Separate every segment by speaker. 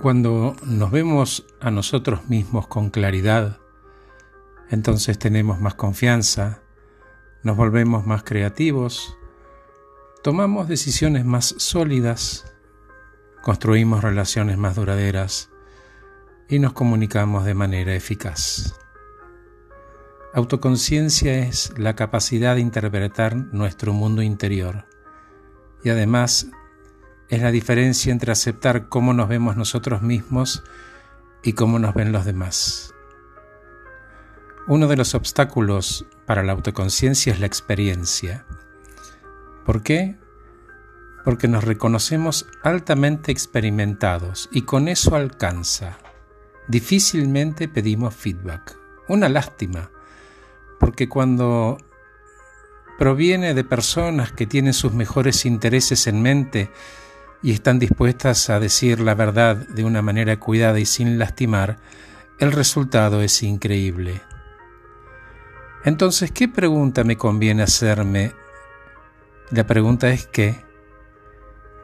Speaker 1: Cuando nos vemos a nosotros mismos con claridad, entonces tenemos más confianza, nos volvemos más creativos, tomamos decisiones más sólidas, construimos relaciones más duraderas y nos comunicamos de manera eficaz. Autoconciencia es la capacidad de interpretar nuestro mundo interior y además es la diferencia entre aceptar cómo nos vemos nosotros mismos y cómo nos ven los demás. Uno de los obstáculos para la autoconciencia es la experiencia. ¿Por qué? Porque nos reconocemos altamente experimentados y con eso alcanza. Difícilmente pedimos feedback. Una lástima, porque cuando proviene de personas que tienen sus mejores intereses en mente y están dispuestas a decir la verdad de una manera cuidada y sin lastimar, el resultado es increíble. Entonces, ¿qué pregunta me conviene hacerme? La pregunta es ¿qué?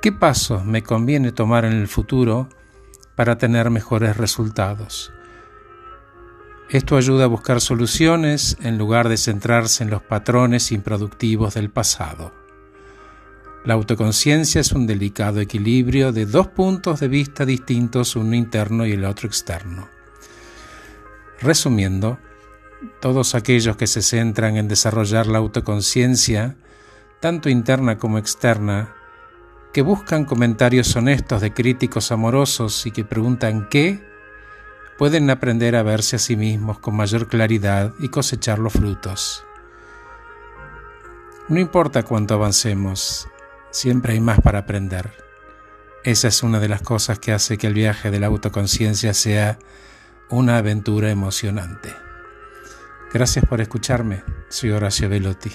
Speaker 1: ¿Qué pasos me conviene tomar en el futuro para tener mejores resultados? Esto ayuda a buscar soluciones en lugar de centrarse en los patrones improductivos del pasado. La autoconciencia es un delicado equilibrio de dos puntos de vista distintos, uno interno y el otro externo. Resumiendo, todos aquellos que se centran en desarrollar la autoconciencia, tanto interna como externa, que buscan comentarios honestos de críticos amorosos y que preguntan qué, pueden aprender a verse a sí mismos con mayor claridad y cosechar los frutos. No importa cuánto avancemos, Siempre hay más para aprender. Esa es una de las cosas que hace que el viaje de la autoconciencia sea una aventura emocionante. Gracias por escucharme. Soy Horacio Velotti.